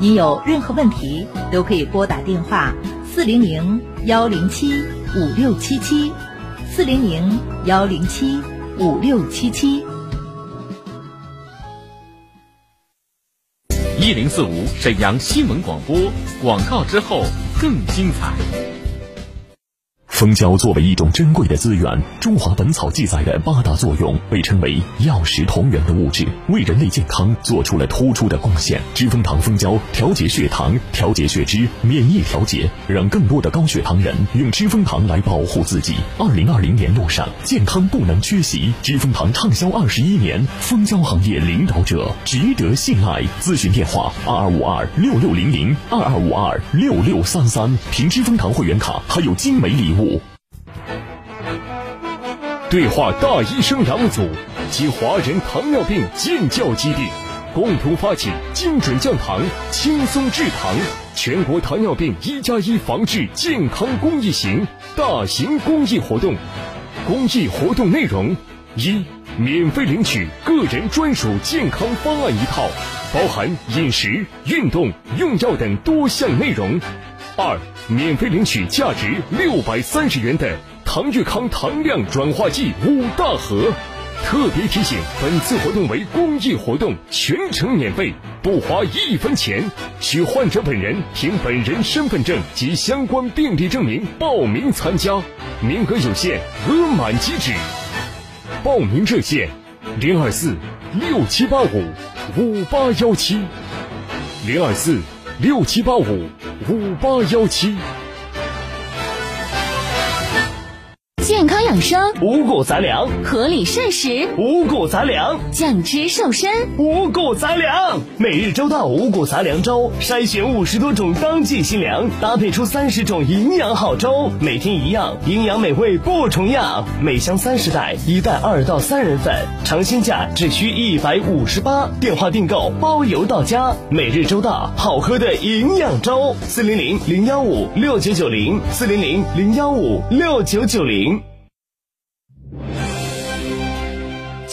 您有任何问题都可以拨打电话四零零幺零七五六七七，四零零幺零七五六七七。一零四五沈阳新闻广播广告之后更精彩。蜂胶作为一种珍贵的资源，《中华本草》记载的八大作用被称为药食同源的物质，为人类健康做出了突出的贡献。知蜂堂蜂胶调节血糖、调节血脂、免疫调节，让更多的高血糖人用知蜂糖来保护自己。二零二零年路上，健康不能缺席。知蜂堂畅销二十一年，蜂胶行业领导者，值得信赖。咨询电话：二二五二六六零零二二五二六六三三。凭知蜂堂会员卡还有精美礼物。对话大医生杨祖及华人糖尿病建教基地，共同发起精准降糖、轻松治糖全国糖尿病一加一防治健康公益行大型公益活动。公益活动内容：一、免费领取个人专属健康方案一套，包含饮食、运动、用药等多项内容；二、免费领取价值六百三十元的。唐玉康糖量转化剂五大盒，特别提醒：本次活动为公益活动，全程免费，不花一分钱。需患者本人凭本人身份证及相关病历证明报名参加，名额有限，额满即止。报名热线：零二四六七八五五八幺七，零二四六七八五五八幺七。健康养生，五谷杂粮；合理膳食，五谷杂粮；降脂瘦身，五谷杂粮。每日周到五谷杂粮粥，筛选五十多种当季新粮，搭配出三十种营养好粥，每天一样，营养美味不重样。每箱三十袋，一袋二到三人份，尝鲜价只需一百五十八。电话订购包邮到家。每日周到，好喝的营养粥。四零零零幺五六九九零，四零零零幺五六九九零。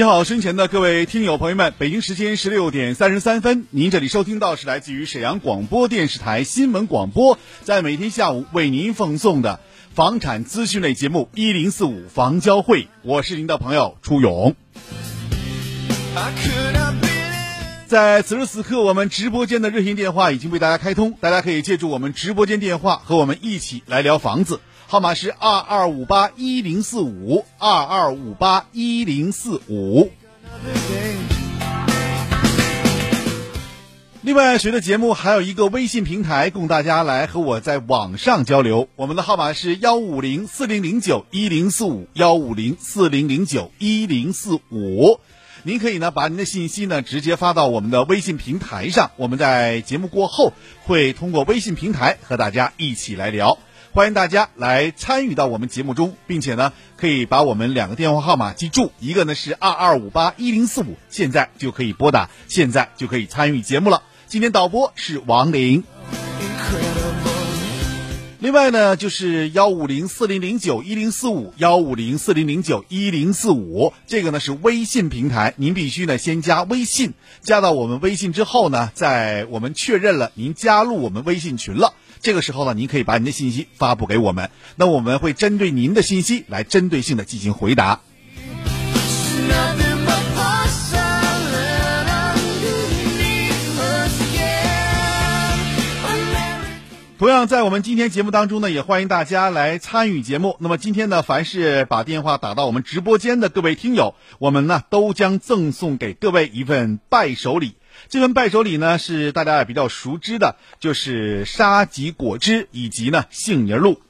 你好，身前的各位听友朋友们，北京时间十六点三十三分，您这里收听到是来自于沈阳广播电视台新闻广播，在每天下午为您奉送的房产资讯类节目一零四五房交会，我是您的朋友初勇。在此时此刻，我们直播间的热线电话已经为大家开通，大家可以借助我们直播间电话和我们一起来聊房子。号码是二二五八一零四五二二五八一零四五。另外，随着节目还有一个微信平台，供大家来和我在网上交流。我们的号码是幺五零四零零九一零四五幺五零四零零九一零四五。您可以呢把您的信息呢直接发到我们的微信平台上，我们在节目过后会通过微信平台和大家一起来聊。欢迎大家来参与到我们节目中，并且呢，可以把我们两个电话号码记住，一个呢是二二五八一零四五，现在就可以拨打，现在就可以参与节目了。今天导播是王林，另外呢就是幺五零四零零九一零四五幺五零四零零九一零四五，这个呢是微信平台，您必须呢先加微信，加到我们微信之后呢，在我们确认了您加入我们微信群了。这个时候呢您可以把您的信息发布给我们那我们会针对您的信息来针对性的进行回答。同样在我们今天节目当中呢也欢迎大家来参与节目。那么今天呢凡是把电话打到我们直播间的各位听友我们呢都将赠送给各位一份伴手礼。这份伴手礼呢，是大家也比较熟知的，就是沙棘果汁以及呢杏仁露。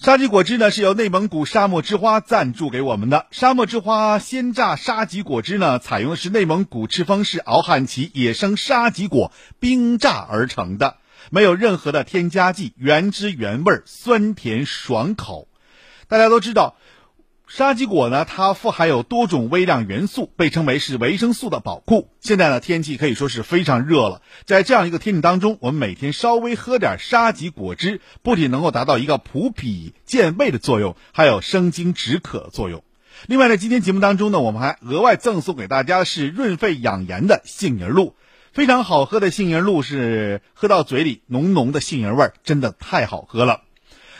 沙棘果汁呢是由内蒙古沙漠之花赞助给我们的。沙漠之花鲜榨沙棘果汁呢，采用的是内蒙古赤峰市敖汉旗野生沙棘果冰榨而成的，没有任何的添加剂，原汁原味，酸甜爽口。大家都知道。沙棘果呢，它富含有多种微量元素，被称为是维生素的宝库。现在呢，天气可以说是非常热了，在这样一个天气当中，我们每天稍微喝点沙棘果汁，不仅能够达到一个补脾健胃的作用，还有生津止渴作用。另外呢，今天节目当中呢，我们还额外赠送给大家是润肺养颜的杏仁露，非常好喝的杏仁露，是喝到嘴里浓浓的杏仁味儿，真的太好喝了。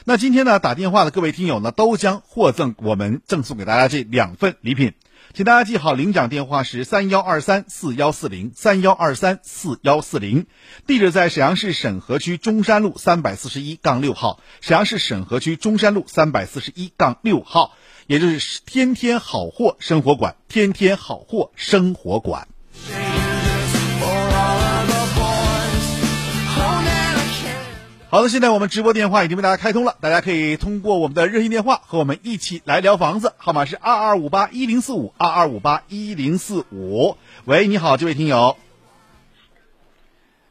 那今天呢，打电话的各位听友呢，都将获赠我们赠送给大家这两份礼品，请大家记好，领奖电话是三幺二三四幺四零三幺二三四幺四零，地址在沈阳市沈河区中山路三百四十一杠六号，沈阳市沈河区中山路三百四十一杠六号，也就是天天好货生活馆，天天好货生活馆。好的，现在我们直播电话已经为大家开通了，大家可以通过我们的热线电话和我们一起来聊房子，号码是二二五八一零四五二二五八一零四五。喂，你好，这位听友。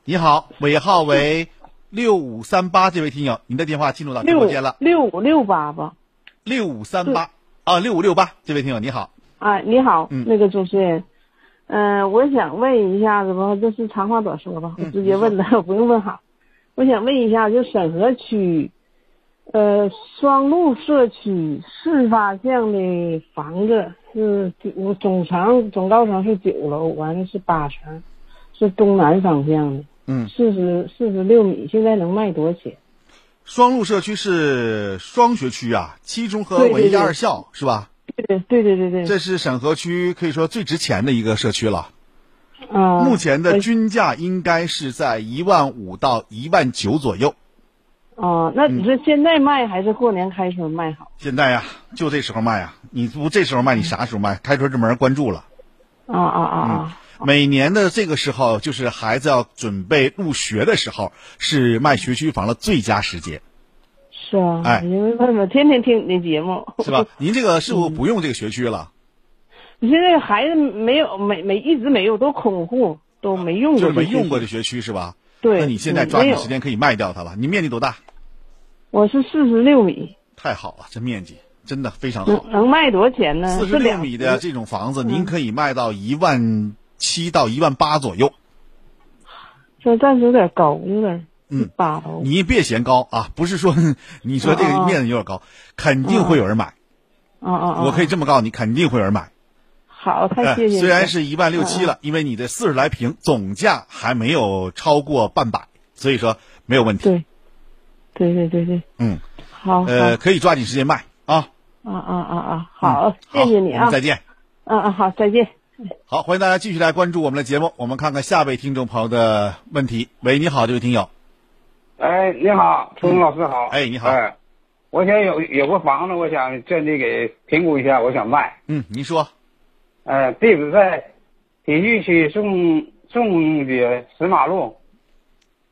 你好，尾号为六五三八，这位听友，您的电话进入到直播间了。六五六八吧。六五三八啊，六五六八，这位听友你好。啊，你好，那个主持人，嗯，我想问一下子吧，这是长话短说吧，我直接问了，不用问好。我想问一下，就沈河区，呃，双路社区四发巷的房子是九总长总高层是九楼，完了是八层，是东南方向的，嗯，四十四十六米，现在能卖多少钱？双路社区是双学区啊，七中和文艺二校是吧？对对对对对，这是沈河区可以说最值钱的一个社区了。啊，目前的均价应该是在一万五到一万九左右。哦，那你说现在卖还是过年开春卖好？现在呀，就这时候卖啊！你不这时候卖，你啥时候卖？开春这门关注了。啊啊啊啊！每年的这个时候，就是孩子要准备入学的时候，是卖学区房的最佳时节。是啊，哎，因为我天天听你的节目。是吧？您这个是不是不用这个学区了？你现在孩子没有没没一直没有都空户都没用过，就没用过的学区是吧？对。那你现在抓紧时间可以卖掉它了。你面积多大？我是四十六米。太好了，这面积真的非常好。能卖多少钱呢？四十六米的这种房子，您可以卖到一万七到一万八左右。这暂时有点高，有点嗯八你别嫌高啊，不是说你说这个面积有点高，肯定会有人买。啊啊！我可以这么告诉你，肯定会有人买。好，太谢谢。虽然是一万六七了，因为你的四十来平，总价还没有超过半百，所以说没有问题。对，对对对对。嗯，好。呃，可以抓紧时间卖啊。啊啊啊啊！好，谢谢你啊。再见。嗯嗯，好，再见。好，欢迎大家继续来关注我们的节目。我们看看下位听众朋友的问题。喂，你好，这位听友。哎，你好，初中老师好。哎，你好。哎。我想有有个房子，我想这里给评估一下，我想卖。嗯，您说。呃，地址在体育区宋宋街石马路，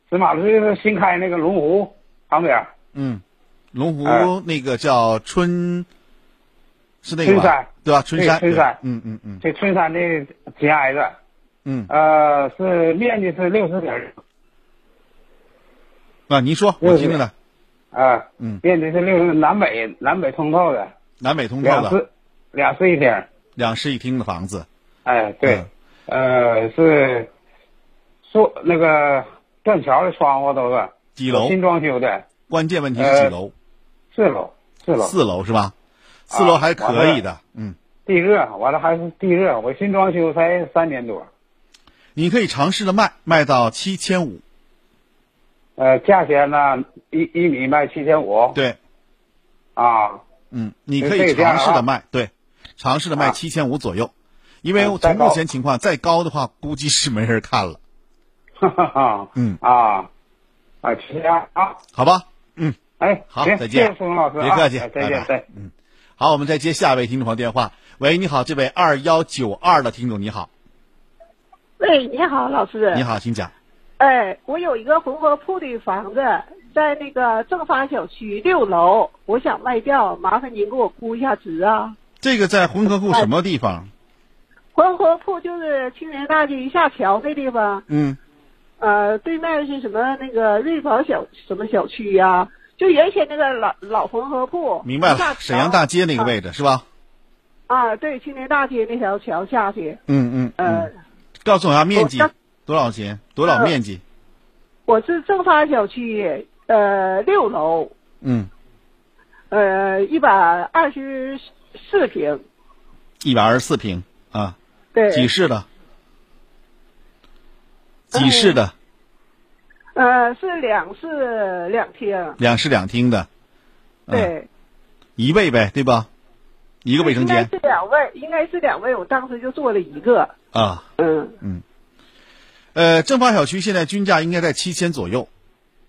石马路就是新开那个龙湖旁边。嗯，龙湖那个叫春，是那个春山对吧？春山，春山。嗯嗯嗯。这春山的紧挨着。嗯。呃，是面积是六十平。啊，您说，我听着呢。啊，嗯，面积是六南北南北通透的，南北通透的，两室两室一厅，两室一厅的房子。哎，对，呃，是说那个断桥的窗户都是几楼？新装修的。关键问题是几楼？四楼，四楼，四楼是吧？四楼还可以的，嗯。地热，完了还是地热，我新装修才三年多。你可以尝试着卖，卖到七千五。呃，价钱呢，一一米卖七千五。对，啊，嗯，你可以尝试着卖，对，尝试着卖七千五左右，因为从目前情况，再高的话，估计是没人看了。哈哈哈。嗯啊啊，谢谢啊啊，好吧？嗯，哎，好，再见，谢谢老师啊，别客气，哎再见，拜拜再嗯，好，我们再接下一位听众朋友电话。喂，你好，这位二幺九二的听众你好，喂，你好，老师。你。好，请讲。哎，我有一个混合铺的房子，在那个正发小区六楼，我想卖掉，麻烦您给我估一下值啊。这个在浑河铺什么地方？浑河铺就是青年大街一下桥那地方，嗯，呃，对面是什么那个瑞宝小什么小区呀、就原先那个老老浑河铺。明白了，沈阳大街那个位置是吧？啊，对，青年大街那条桥下去。嗯嗯呃嗯，告诉我下面积多少钱？多少呃面积？我是正发小区呃六楼，嗯，呃一百二十四平。一百二十四平啊，对。几室的？几室的？呃，是两室两厅。两室两厅的，嗯对。一卫呗，对吧？一个卫生应该间是两位，应该是两位，我当时就做了一个。啊。嗯嗯。呃，正发小区现在均价应该在七千左右。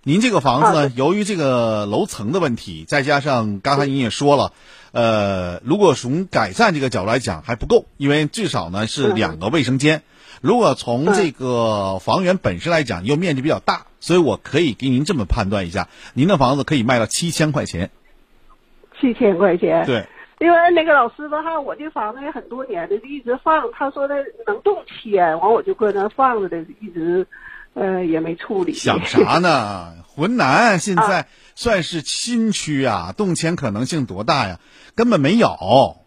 您这个房子呢，由于这个楼层的问题，再加上刚才您也说了，呃，如果从改善这个角度来讲还不够，因为至少呢是两个卫生间。如果从这个房源本身来讲，又面积比较大，所以我可以给您这么判断一下，您的房子可以卖到七千块钱。七千块钱。对。因为那个老师的话，我这房子也很多年的，一直放，他说的能动迁，完我就搁那放着的，一直，呃，也没处理。想啥呢？浑南现啊在算是新区啊，动迁可能性多大呀？根本没有。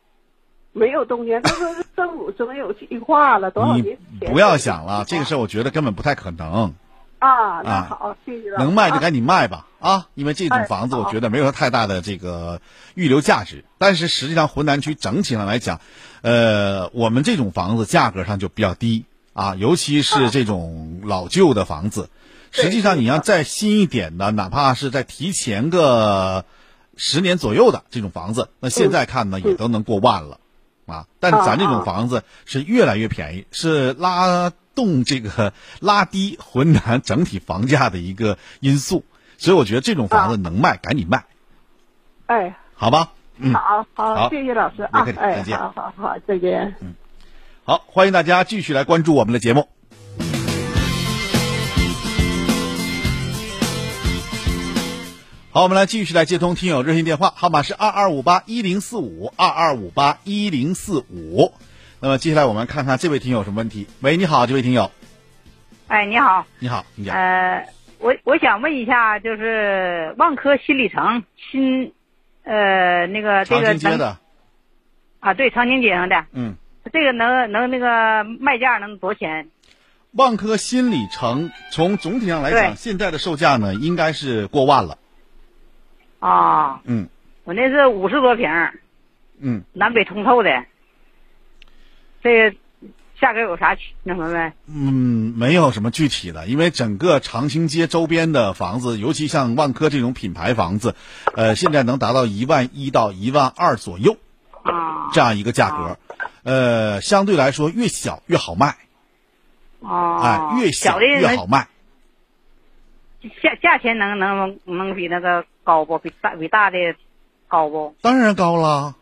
没有动迁，他说是 政府真有计划了，多少年前？不要想了，这个事儿我觉得根本不太可能。啊，那好，谢谢了。能卖就赶紧卖吧，啊，因为这种哎房子我觉得没有太大的这个预留价值。但是实际上浑南区整体上来讲，呃，我们这种房子价格上就比较低啊，尤其是这种老旧的房子。实际上你要再新一点的，哪怕是再提前个十年左右的这种房子，那现在看呢也都能过万了。啊，但咱这种房子是越来越便宜，是拉动这个 拉低浑南整体房价的一个因素，所以我觉得这种房子能卖赶紧卖，哎，好吧？嗯，好好，好谢谢老师再，见好好好，再见。好，欢迎大家继续来关注我们的节目。好，我们来继续来接通听友热线电话，号码是二二五八一零四五二二五八一零四五。那么接下来我们看看这位听友什么问题。喂，你好，这位听友，哎，你好，你好，你讲。呃，我我想问一下，就是万科新里程新，呃，那个这长个长青街的，啊，对，长宁街上的，嗯，这个能能那个卖价能多少钱？万科新里程从总体上来讲，现在的售价呢应该是过万了。啊，嗯。我那是五十多平，嗯，南北通透的，这个价格有啥区那什么呗？嗯，没有什么具体的，因为整个长青街周边的房子，尤其像万科这种品牌房子，呃，现在能达到一万一到一万二左右啊，这样一个价格，呃，相对来说越小越好卖，啊，哎，越小越好卖。价价钱能能能比那个高不？比大比大的高不？当然高了，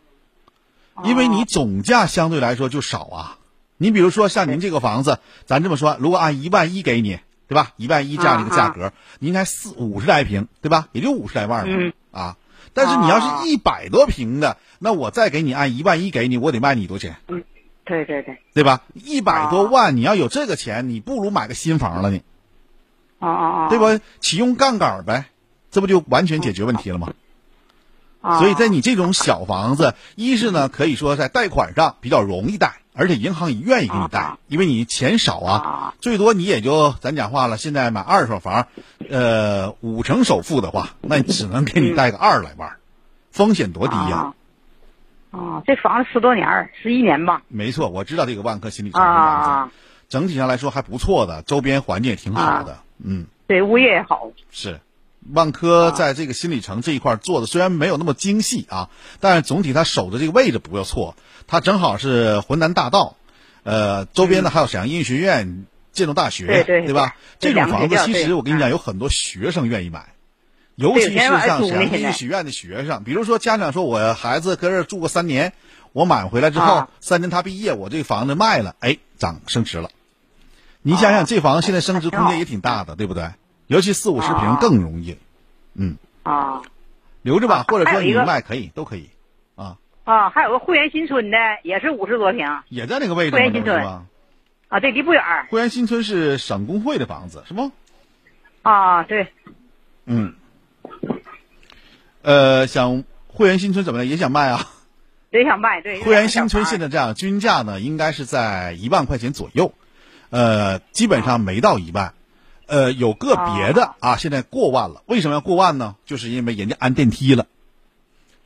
因为你总价相对来说就少啊。你比如说像您这个房子，咱这么说，如果按一万一给你，对吧？一万一这样的一个价格，您才四五十来平，对吧？也就五十来万嘛、嗯啊。但是你要是一百多平的，那我再给你按一万一给你，我得卖你多少钱？对对对，对吧？一百多万，你要有这个钱，你不如买个新房了呢，啊啊啊，对吧？启用杠杆呗，这不就完全解决问题了吗？啊所以在你这种小房子，一是呢可以说在贷款上比较容易贷，而且银行也愿意给你贷，因为你钱少啊，最多你也就咱讲话了，现在买二手房，呃五成首付的话，那只能给你贷个二十来万，风险多低呀、啊，这房子十多年儿，十一年吧。没错，我知道这个万科新里程这房子，啊，整体上来说还不错的，周边环境也挺好的，嗯。对，物业也好。是，万科在这个新里程这一块做的虽然没有那么精细啊，但是总体它守的这个位置不要错，它正好是浑南大道，呃，周边呢还有沈阳音乐学院建筑大学，对对吧？这种房子其实我跟你讲，有很多学生愿意买，尤其是像沈阳人租呢现在艺术学院的学生，比如说家长说我孩子搁这儿住个三年，我买回来之后、啊。三年他毕业，我这个房子卖了，哎，涨升值了。你想想，这房子现在升值空间也挺大的，对不对？尤其四五十平啊。更容易。嗯，啊。留着吧，或者说你卖可以，都可以，啊，啊还有个汇源新村的，也是五十多平。也在那个位置嘛，汇源新村？啊，对，离不远。儿汇源新村是省工会的房子，是吗？啊，对，嗯。呃，想汇源新村怎么的也想卖啊？也想卖，对。汇源新村现在在这样，均价呢应该是在一万块钱左右，呃，基本上没到一万，呃，有个别的啊，现在过万了。为什么要过万呢？就是因为人家安电梯了。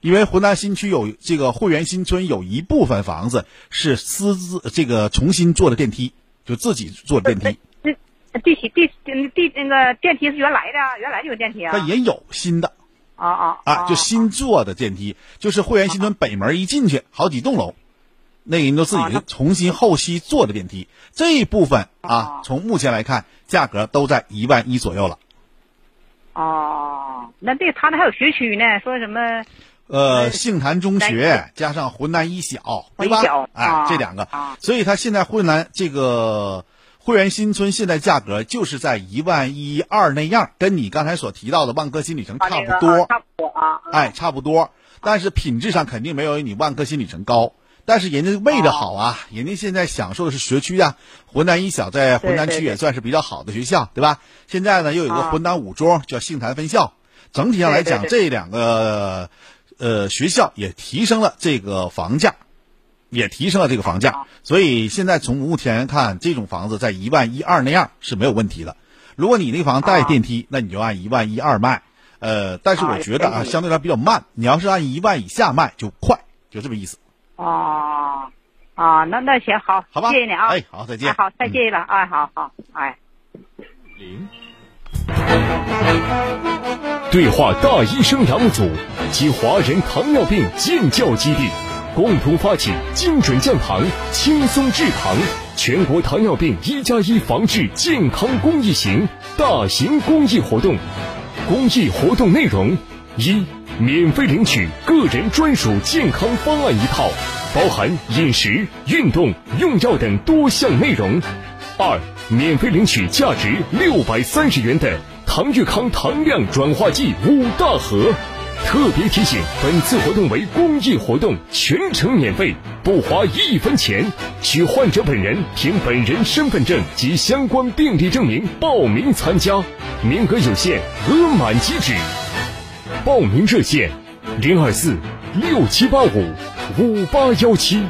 因为湖南新区有这个汇源新村有一部分房子是私自这个重新做的电梯，就自己做的电梯，地梯地地那个电梯是原来的，原来就有电梯啊。但也有新的啊啊啊，就新做的电梯，就是汇源新村北门一进去好几栋楼，那个人都自己重新后期做的电梯，这一部分啊，从目前来看，价格都在一万一左右了。哦，那这他那还有学区呢，说什么？呃，杏坛中学加上浑南一小，对吧？哎啊，这两个，所以他现在湖南这个汇源新村现在价格就是在一万一二那样，跟你刚才所提到的万科新里程差不多，差不多啊。哎，差不多。但是品质上肯定没有你万科新里程高，但是人家为的好啊，人家现在享受的是学区啊。湖南一小在湖南区也算是比较好的学校，对吧？现在呢又有个湖南五中叫杏坛分校，整体上来讲，这两个。呃，学校也提升了这个房价，也提升了这个房价，所以现在从目前看，这种房子在一万一二那样是没有问题的。如果你那房带电梯，那你就按一万一二卖。呃，但是我觉得啊，相对来比较慢。你要是按一万以下卖就快，就这么意思。哦，啊，那那行好，好吧，谢谢你啊。哎，好，再见。哎、好，再见了。嗯、哎，好好，哎。零。对话大医生杨祖及华人糖尿病建教基地，共同发起精准降糖、轻松治糖全国糖尿病一加一防治健康公益行大型公益活动。公益活动内容：一、免费领取个人专属健康方案一套，包含饮食、运动、用药等多项内容；二、免费领取价值六百三十元的。唐玉康糖量转化剂五大盒，特别提醒：本次活动为公益活动，全程免费，不花一分钱。需患者本人凭本人身份证及相关病历证明报名参加，名额有限，额满即止。报名热线：零二四六七八五五八幺七，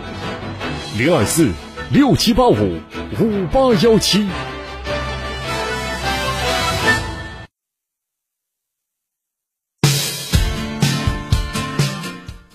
零二四六七八五五八幺七。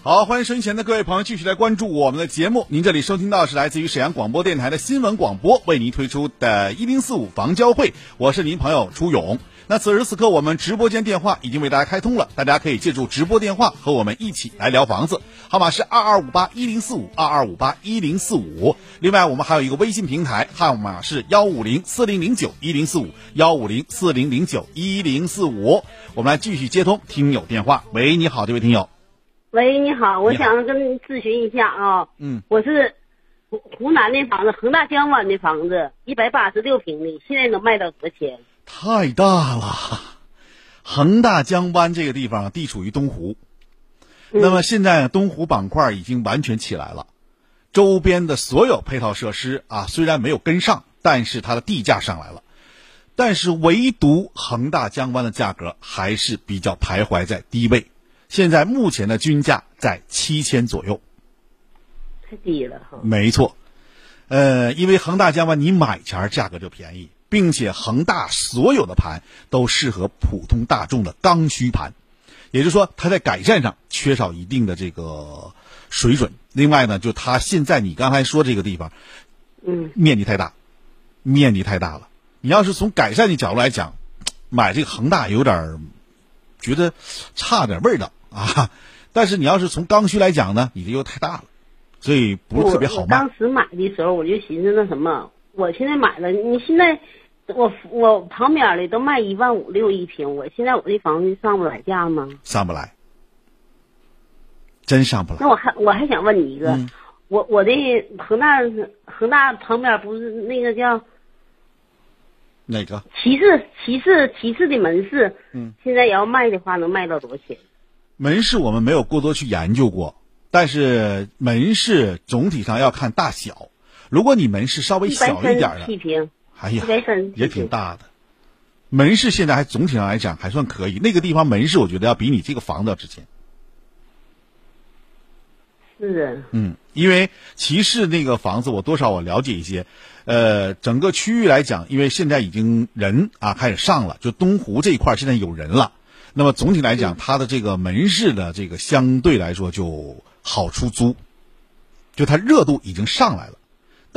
好，欢迎收音前的各位朋友继续来关注我们的节目。您这里收听到是来自于沈阳广播电台的新闻广播为您推出的“一零四五房交会”，我是您朋友朱勇。那此时此刻，我们直播间电话已经为大家开通了，大家可以借助直播电话和我们一起来聊房子，号码是二二五八一零四五二二五八一零四五。另外，我们还有一个微信平台，号码是幺五零四零零九一零四五幺五零四零零九一零四五。我们来继续接通听友电话。喂，你好，这位听友。喂，你好，我想跟您咨询一下啊。嗯。我是湖湖南的房子，恒大江湾的房子，一百八十六平的，现在能卖到多少钱？太大了，恒大江湾这个地方地处于东湖，嗯、那么现在东湖板块已经完全起来了，周边的所有配套设施啊，虽然没有跟上，但是它的地价上来了，但是唯独恒大江湾的价格还是比较徘徊在低位。现在目前的均价在七千左右，太低了哈。没错，呃，因为恒大江湾你买前价格就便宜，并且恒大所有的盘都适合普通大众的刚需盘，也就是说它在改善上缺少一定的这个水准。另外呢，就它现在你刚才说这个地方，嗯，面积太大，面积太大了。你要是从改善的角度来讲，买这个恒大有点觉得差点味道。啊，但是你要是从刚需来讲呢，你这又太大了，所以不是特别好卖。当时买的时候，我就寻思那什么，我现在买了，你现在我我旁边的都卖一万五六一平，我现在我这房子上不来价吗？上不来，真上不来。那我还我还想问你一个，嗯我我的恒大恒大旁边不是那个叫哪个？骑士骑士骑士的门市，嗯，现在要卖的话能卖到多少钱？门市我们没有过多去研究过，但是门市总体上要看大小。如果你门市稍微小一点的，平，哎呀也挺大的。门市现在还总体上来讲还算可以，那个地方门市我觉得要比你这个房子要值钱。是嗯，因为骑士那个房子我多少我了解一些，呃，整个区域来讲，因为现在已经人啊开始上了，就东湖这一块现在有人了。那么总体来讲，它的这个门市的这个相对来说就好出租，就它热度已经上来了。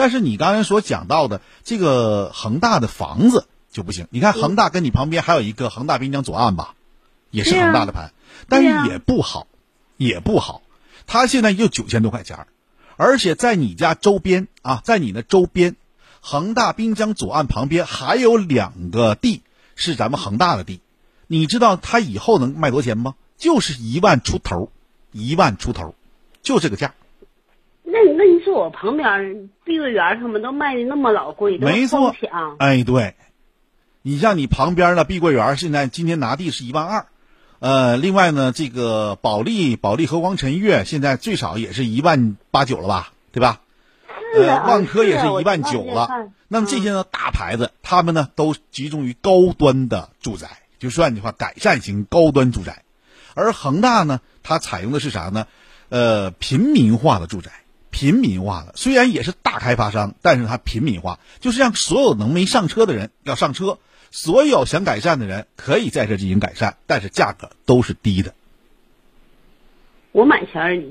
但是你刚才所讲到的这个恒大的房子就不行，你看恒大跟你旁边还有一个恒大滨江左岸吧，也是恒大的盘，但是也不好，也不好。它现在就九千多块钱儿，而且在你家周边啊，在你的周边，恒大滨江左岸旁边还有两个地是咱们恒大的地，你知道它以后能卖多少钱吗？就是一万出头，一万出头，就这个价。那那你说我旁边碧桂园他们都卖的那么老贵，没错哎，对，你像你旁边的碧桂园，现在今天拿地是一万二，呃，另外呢，这个保利保利和光晨悦现在最少也是一万八九了吧，对吧？是啊呃，万科也是一万九了。那么这些呢，大牌子，他们呢都集中于高端的住宅，就算的话，改善型高端住宅。而恒大呢，它采用的是啥呢？呃，平民化的住宅，平民化了，虽然也是大开发商，但是它平民化，就是让所有能没上车的人要上车，所有想改善的人可以在这进行改善，但是价格都是低的。我买前儿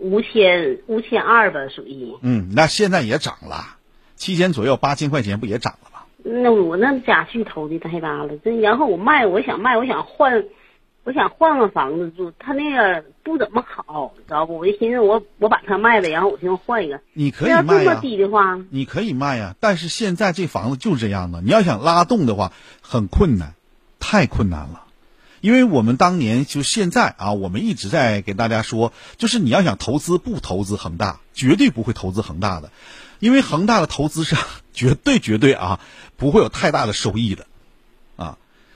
五千五千二吧，属于。嗯，那现在也涨了，七千左右，八千块钱不也涨了吗？那我那家具投的太大了，这然后我卖，我想卖，我想换，我想换个房子住，他那个不怎么好，知道不？我就寻思我我把它卖了，然后我寻思换一个。你可以卖呀、这么低的话，你可以卖呀、但是现在这房子就是这样的，你要想拉动的话，很困难，太困难了。因为我们当年就现在啊，我们一直在给大家说，就是你要想投资，不投资恒大，绝对不会投资恒大的，因为恒大的投资是 绝对绝对啊不会有太大的收益的，啊，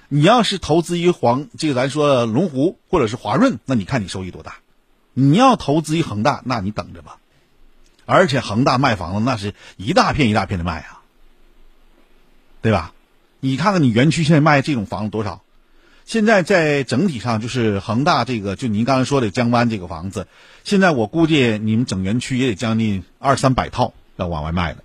你要是投资于黄，这个咱说龙湖或者是华润，那你看你收益多大？你要投资于恒大，那你等着吧。而且恒大卖房子那是一大片一大片的卖啊，对吧？你看看你园区现在卖这种房子多少？现在在整体上就是恒大这个，就您刚才说的江湾这个房子，现在我估计你们整园区也得将近二三百套要往外卖的。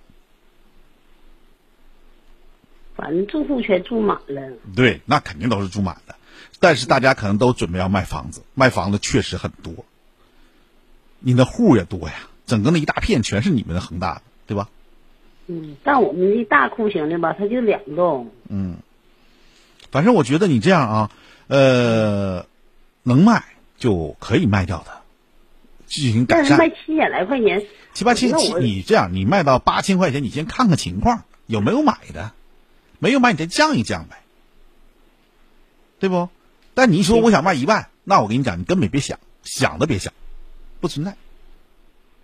反正住户全住满了。对，那肯定都是住满的，但是大家可能都准备要卖房子，卖房子确实很多，你那户也多呀，整个那一大片全是你们的恒大的，对吧？嗯，但我们这大户型的吧，它就两栋。嗯，反正我觉得你这样啊，呃，能卖就可以卖掉的，进行改善。但是卖七千来块钱，七八千，你这样，你卖到八千块钱，你先看看情况，有没有买的，没有买你再降一降呗，对不？但你一说我想卖一万，那我跟你讲，你根本别想，想都别想，不存在。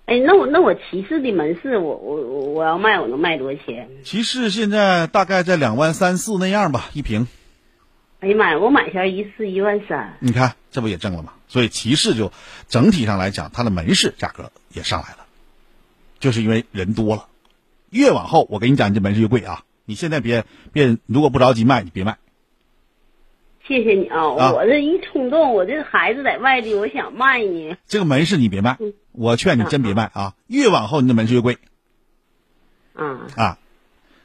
哎，那我那我骑士的门市，我我我我要卖，我能卖多少钱？骑士现在大概在两万三四那样吧，一平。哎呀妈呀，我买下一次一万三，你看，这不也挣了吗？所以骑士就整体上来讲，它的门市价格也上来了，就是因为人多了。越往后，我跟你讲，你这门市越贵啊！你现在别别，如果不着急卖，你别卖。谢谢你啊！啊我这一冲动，我这孩子在外地，我想卖呢。这个门市你别卖，我劝你真别卖啊！越往后，你的门市越贵啊啊！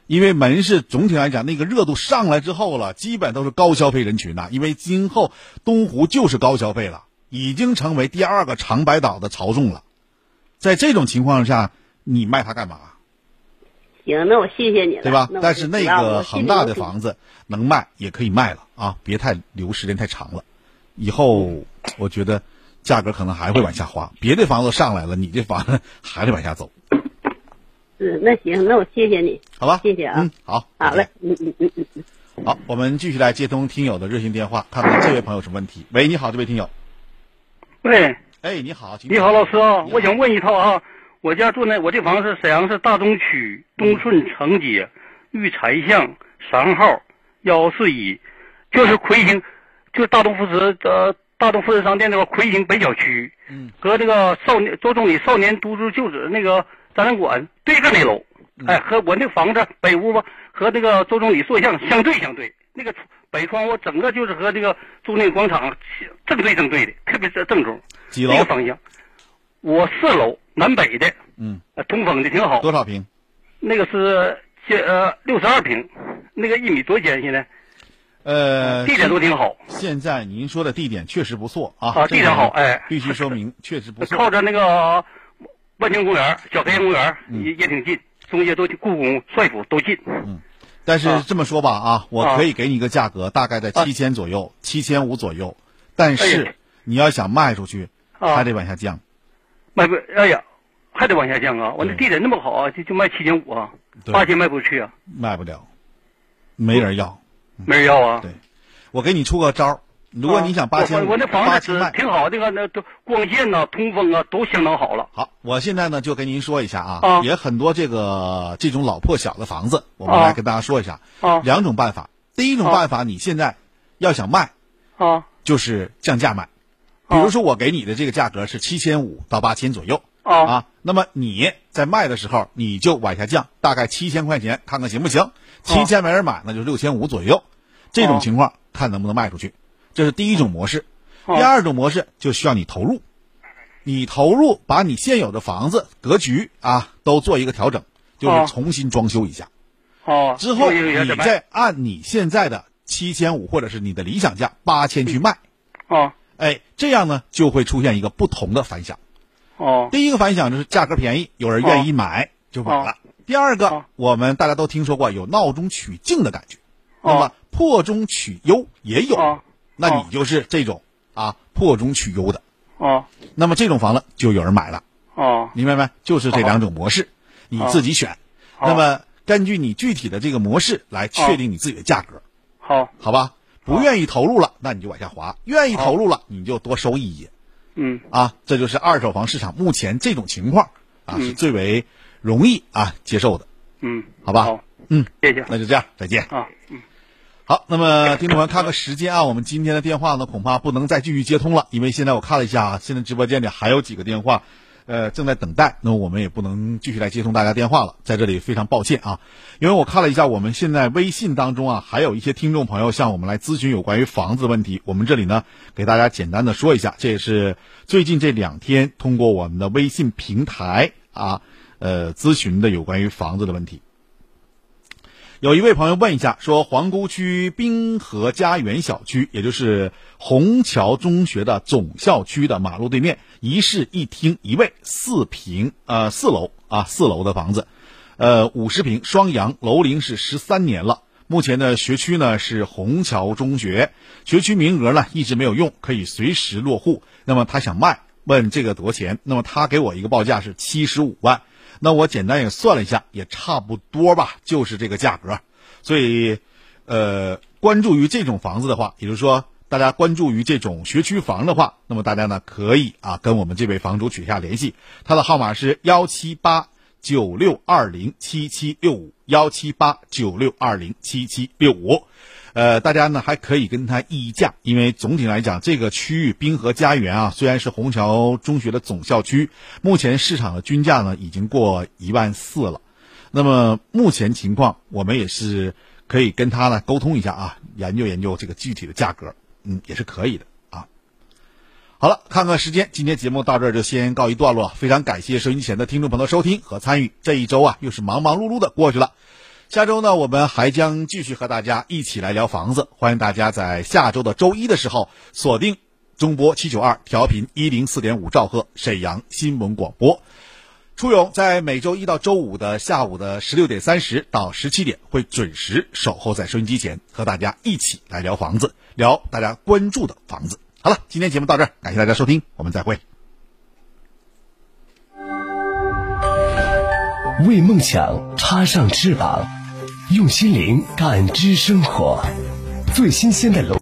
因为门市总体来讲，那个热度上来之后了，基本都是高消费人群呐。因为今后东湖就是高消费了，已经成为第二个长白岛的朝众了。在这种情况下，你卖它干嘛？行，那我谢谢你了，对吧但是那个恒大的房子能卖也可以卖了啊，别太留时间太长了。以后我觉得价格可能还会往下滑，别的房子上来了，你这房子还得往下走。是是，那行，那我谢谢你，好吧？谢谢啊，嗯，好，好嘞，嗯嗯嗯嗯嗯。好，我们继续来接通听友的热线电话，看看这位朋友什么问题。喂，你好，这位听友。喂，哎，你好，你好，老师啊，我想问一套啊，我家住那，我这房子是沈阳市大东区东顺城街玉才巷三号幺四一，就是魁星，就是大东富士呃大东富士商店那块魁星北小区，嗯，和那个少年周总理少年读书旧址那个展览馆对着那楼，哎，和我那房子北屋吧和那个周总理塑像相对相对，那个北窗户整个就是和这个中内广场正对正对的，特别是正中。几楼？这个方向，我四楼南北的，嗯，呃，通风的挺好。多少平？那个是现呃六十二平，那个一米多钱现在？呃，地点都挺好。现在您说的地点确实不错啊，啊，地点好，哎，必须说明确实不错。靠着那个万庆公园、小黑公园嗯也也挺近，中间都故宫、帅府都近。嗯，但是这么说吧啊，我啊可以给你一个价格，大概在七千左右，七千五左右。但哎是呀你要想卖出去，啊还得往下降。卖不，哎呀，还得往下降啊！我那地点那么好啊，就就卖七千五啊，对八千卖不出去啊，卖不了，没人要。没人要啊。对，我给你出个招儿，如果你想八千五，我我那房子。挺好，那个那都光线呐、通风啊都相当好了。好，我现在呢就跟您说一下啊，啊也很多这个这种老破小的房子，我们啊来跟大家说一下。啊两种办法，第一种办法，你现在要想卖，啊就是降价卖。比如说我给你的这个价格是七千五到八千左右啊那么你在卖的时候你就往下降，大概七千块钱，看看行不行？七千没人买，那就六千五左右。这种情况看能不能卖出去，这是第一种模式。第二种模式就需要你投入，你投入把你现有的房子格局啊都做一个调整，就是重新装修一下。哦，之后你再按你现在的七千五或者是你的理想价八千去卖，哦，哎，这样呢就会出现一个不同的反响。哦，第一个反响就是价格便宜，有人愿意买就买了。第二个，我们大家都听说过有闹中取静的感觉，那么破中取优也有，那你就是这种啊破中取优的。哦，那么这种房子就有人买了。哦，明白没？就是这两种模式，你自己选。那么根据你具体的这个模式来确定你自己的价格，好，好吧？不愿意投入了，那你就往下滑；愿意投入了，你就多收一些。嗯，啊，这就是二手房市场目前这种情况啊，是最为容易啊接受的，嗯，好吧？嗯，谢谢，那就这样，再见。啊，嗯。好，那么听众朋友看个时间啊，我们今天的电话呢恐怕不能再继续接通了，因为现在我看了一下啊，现在直播间里还有几个电话，呃，正在等待，那我们也不能继续来接通大家电话了，在这里非常抱歉啊，因为我看了一下我们现在微信当中啊，还有一些听众朋友向我们来咨询有关于房子的问题，我们这里呢给大家简单的说一下，这也是最近这两天通过我们的微信平台啊，呃，咨询的有关于房子的问题。有一位朋友问一下，说皇姑区滨河家园小区，也就是虹桥中学的总校区的马路对面，一室一厅一卫，四平呃四楼啊四楼的房子，呃五十平双阳，楼龄是十三年了。目前的学区呢是虹桥中学，学区名额呢一直没有用，可以随时落户。那么他想卖，问这个多少钱？那么他给我一个报价是七十五万。那我简单也算了一下，也差不多吧，就是这个价格。所以，呃，关注于这种房子的话，也就是说，大家关注于这种学区房的话，那么大家呢可以啊跟我们这位房主取下联系，他的号码是幺七八九六二零七七六五幺七八九六二零七七六五。呃，大家呢还可以跟他议价，因为总体来讲，这个区域滨河家园啊，虽然是虹桥中学的总校区，目前市场的均价呢已经过一万四了。那么目前情况，我们也是可以跟他呢沟通一下啊，研究研究这个具体的价格，嗯，也是可以的啊。好了，看看时间，今天节目到这儿就先告一段落，非常感谢收音机前的听众朋友收听和参与。这一周啊，又是忙忙碌碌的过去了。下周呢，我们还将继续和大家一起来聊房子。欢迎大家在下周的周一的时候锁定中波七九二调频一零四点五兆赫沈阳新闻广播。初勇在每周一到周五的下午的十六点三十到十七点会准时守候在收音机前，和大家一起来聊房子，聊大家关注的房子。好了，今天节目到这儿，感谢大家收听，我们再会。为梦想插上翅膀，用心灵感知生活，最新鲜的楼。